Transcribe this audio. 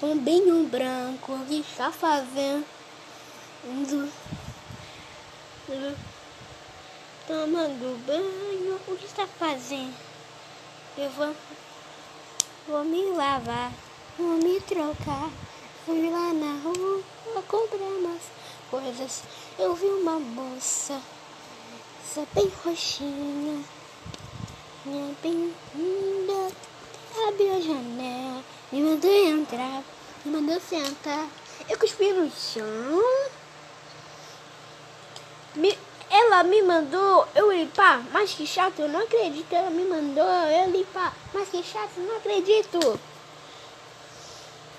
Pombinho branco que está fazendo tomando banho. O que está fazendo? Eu vou, vou me lavar, vou me trocar. Fui lá na rua comprar umas coisas. Eu vi uma moça, essa bem roxinha, minha bem janela, me mandou entrar, me mandou sentar. Eu cuspi no chão. Me, ela me mandou eu limpar, mas que chato, eu não acredito. Ela me mandou eu limpar, mas que chato, não acredito.